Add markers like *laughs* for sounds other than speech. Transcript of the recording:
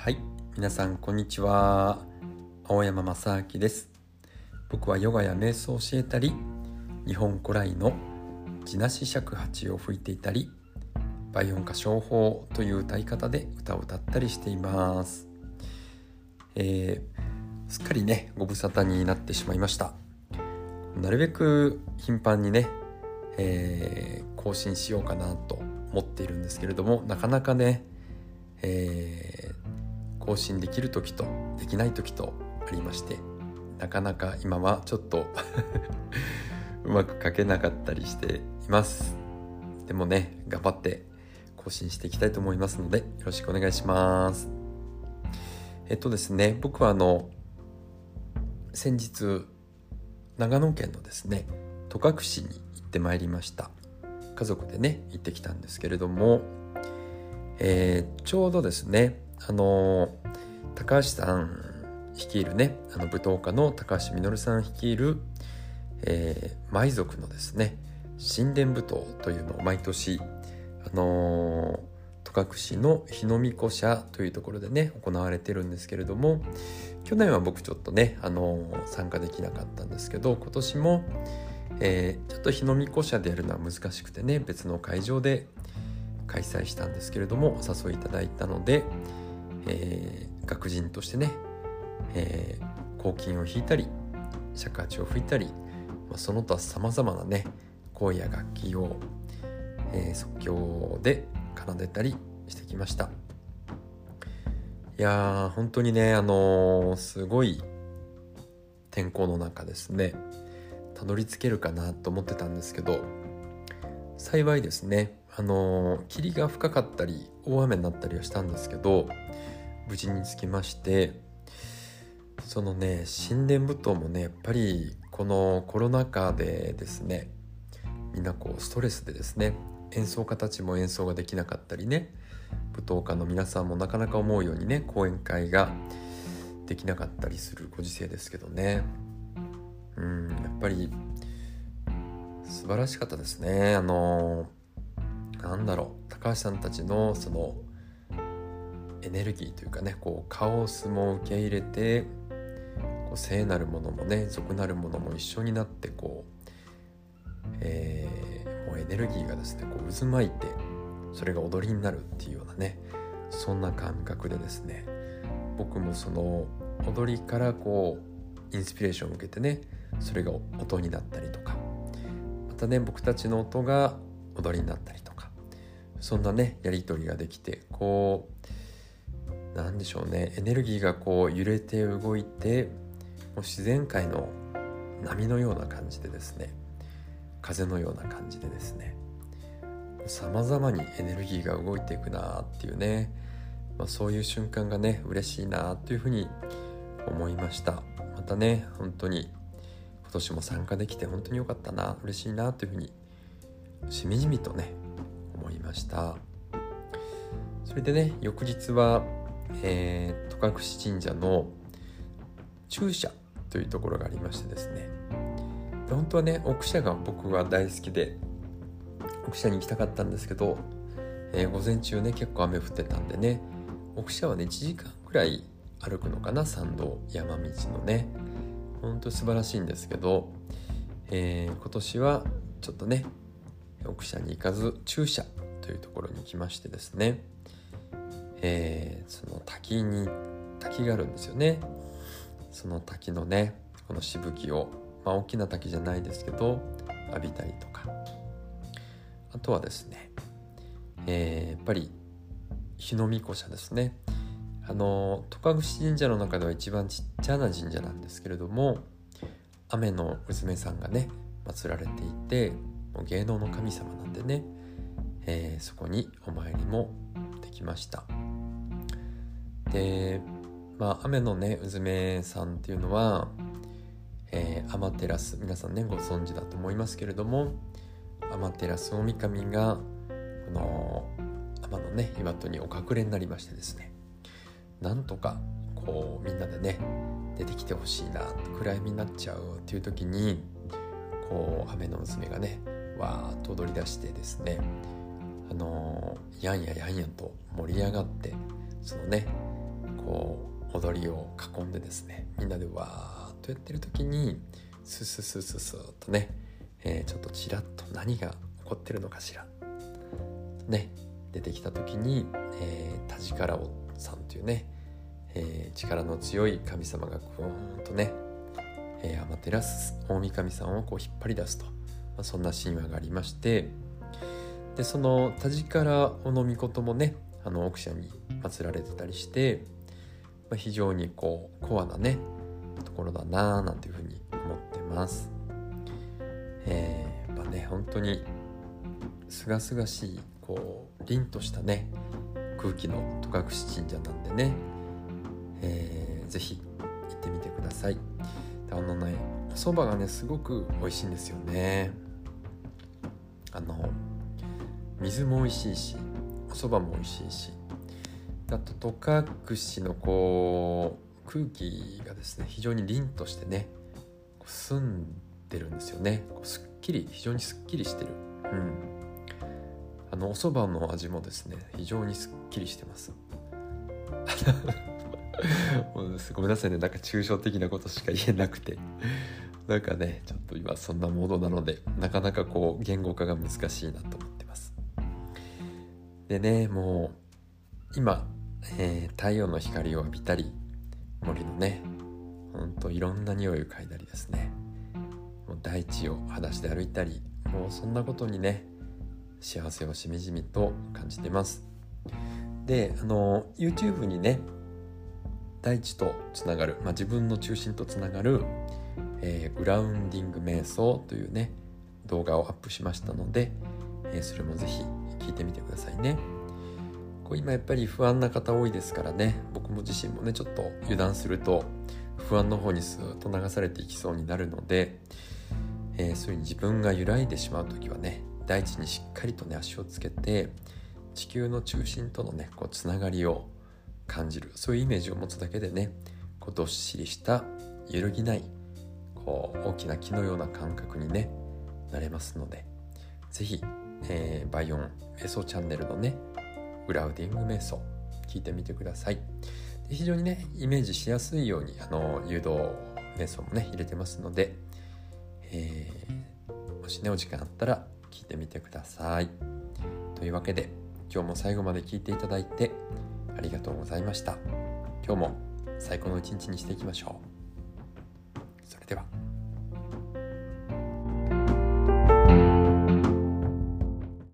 はい。皆さんこんにちは。青山正明です。僕はヨガや瞑想を教えたり日本古来の地なし尺八を吹いていたり倍音歌唱法という歌い方で歌を歌ったりしています。えー、すっかりねご無沙汰になってしまいました。なるべく頻繁にね、えー、更新しようかなと思っているんですけれどもなかなかね、えー更新できる時とできない時とありましてなかなか今はちょっと *laughs* うまく書けなかったりしています。でもね頑張って更新していきたいと思いますのでよろしくお願いします。えっとですね僕はあの先日長野県のですね戸隠市に行ってまいりました。家族でね行ってきたんですけれども、えー、ちょうどですねあの高橋さん率いるねあの舞踏家の高橋実さん率いる、えー、舞族のですね神殿舞踏というのを毎年あの戸隠市の日の御子社というところでね行われてるんですけれども去年は僕ちょっとね、あの参加できなかったんですけど今年も、えー、ちょっと日の御子社でやるのは難しくてね別の会場で開催したんですけれどもお誘いいただいたので、えー、学人としてね、えー、抗菌を弾いたり尺八を吹いたり、まあ、その他さまざまなね声や楽器を、えー、即興で奏でたりしてきました。いやー本当にねあのー、すごい天候の中ですねたどり着けるかなと思ってたんですけど幸いですねあの、霧が深かったり大雨になったりはしたんですけど無事につきましてそのね神殿舞踏もねやっぱりこのコロナ禍でですねみんなこうストレスでですね演奏家たちも演奏ができなかったりね舞踏家の皆さんもなかなか思うようにね講演会ができなかったりするご時世ですけどね。うんやっぱり素晴らしかったですね。あのなんだろう。高橋さんたちのそのエネルギーというかねこうカオスも受け入れてこう聖なるものもね俗なるものも一緒になってこう、えー、もうエネルギーがですねこう渦巻いてそれが踊りになるっていうようなねそんな感覚でですね僕もその踊りからこうインスピレーションを受けてねそれが音になったりとかまたね僕たちの音が踊りになったりとかそんなねやり取りができてこう何でしょうね。エネルギーがこう揺れて動いてもう自然界の波のような感じでですね。風のような感じでですね。さまざまにエネルギーが動いていくなっていうね、まあ、そういう瞬間がね嬉しいなというふうに思いました。またね本当に今年も参加できて本当に良かったな嬉しいなというふうにしみじみとねました。それでね翌日はえー、戸隠神社の中社というところがありましてですね。本当はね奥社が僕は大好きで奥社に行きたかったんですけど、えー、午前中ね結構雨降ってたんでね奥社はね1時間くらい歩くのかな参道山道のね。ほんと素晴らしいんですけど、えー、今年はちょっとね奥社に行かず中社というところに行きましてですね。えー、その滝に滝があるんですよね。その滝のねこのしぶきを、まあ、大きな滝じゃないですけど浴びたりとか。あとはですね、えー、やっぱり日の御子社ですね。あの戸隠神社の中では一番ちっちゃな神社なんですけれども雨の娘さんがね祀られていてもう芸能の神様なんでね、えー、そこにお参りもできました。でまあ雨のねうずめさんっていうのは、えー、アマテラス皆さんねご存知だと思いますけれどもアマテラス大神がこの天のね岩戸にお隠れになりましてですねなんとかこうみんなでね出てきてほしいな暗闇になっちゃうっていう時にこう雨の娘がねわーっと踊り出してですねあの、やんややんやんと盛り上がってそのねこう踊りを囲んでですねみんなでわーっとやってる時にスススススーっとね、えー、ちょっとちらっと何が起こってるのかしらね出てきた時に、えー、田力さんというね、えー、力の強い神様がグーンとね、えー、アマテラス大神さんをこう引っ張り出すと、まあ、そんな神話がありましてでその田力小野命もねあの奥社に祀られてたりして、まあ、非常にこうコアなねところだなーなんていうふうに思ってます。えー、やっぱね本当にすがすがしいこう凛としたね空気の戸隠神社なんでね、えー、ぜひ行ってみてください。あのねお蕎麦がねすごく美味しいんですよね。あの水も美味しいしお蕎麦も美味しいし。あと戸隠のこう空気がですね非常に凛としてね澄んでるんですよね。すっきり非常にすっきりしてる。うん。あのお蕎麦の味もですね非常にすっきりしてま *laughs* す。ごめんなさいね。なんか抽象的なことしか言えなくて。なんかねちょっと今そんなモードなのでなかなかこう言語化が難しいなと。でねもう今、えー、太陽の光を浴びたり森のねほんといろんな匂いを嗅いだりですね。もう大地を裸足で歩いたりもうそんなことにね幸せをしみじみと感じてます。であの YouTube にね大地とつながる、まあ、自分の中心とつながる、えー、グラウンディング瞑想というね動画をアップしましたので、えー、それもぜひ聞いてみてくださいね。こう今やっぱり不安な方多いですからね。僕も自身もねちょっと油断すると不安の方にスーッと流されていきそうになるので、えー、そういうに自分が揺らいでしまう時はね大地にしっかりとね足をつけて地球の中心とのねこうつながりを感じるそういうイメージを持つだけでねこうどっしりした揺るぎないこう大きな木のような感覚にねなれますので是非、えー、バイオン瞑想チャンネルのねグラウディング瞑想聞いてみてください。で非常にねイメージしやすいようにあの誘導瞑想もね入れてますので、えー、もしねお時間あったら聞いてみてください。というわけで今日も最後まで聞いていただいてありがとうございました。今日も最高の一日にしていきましょう。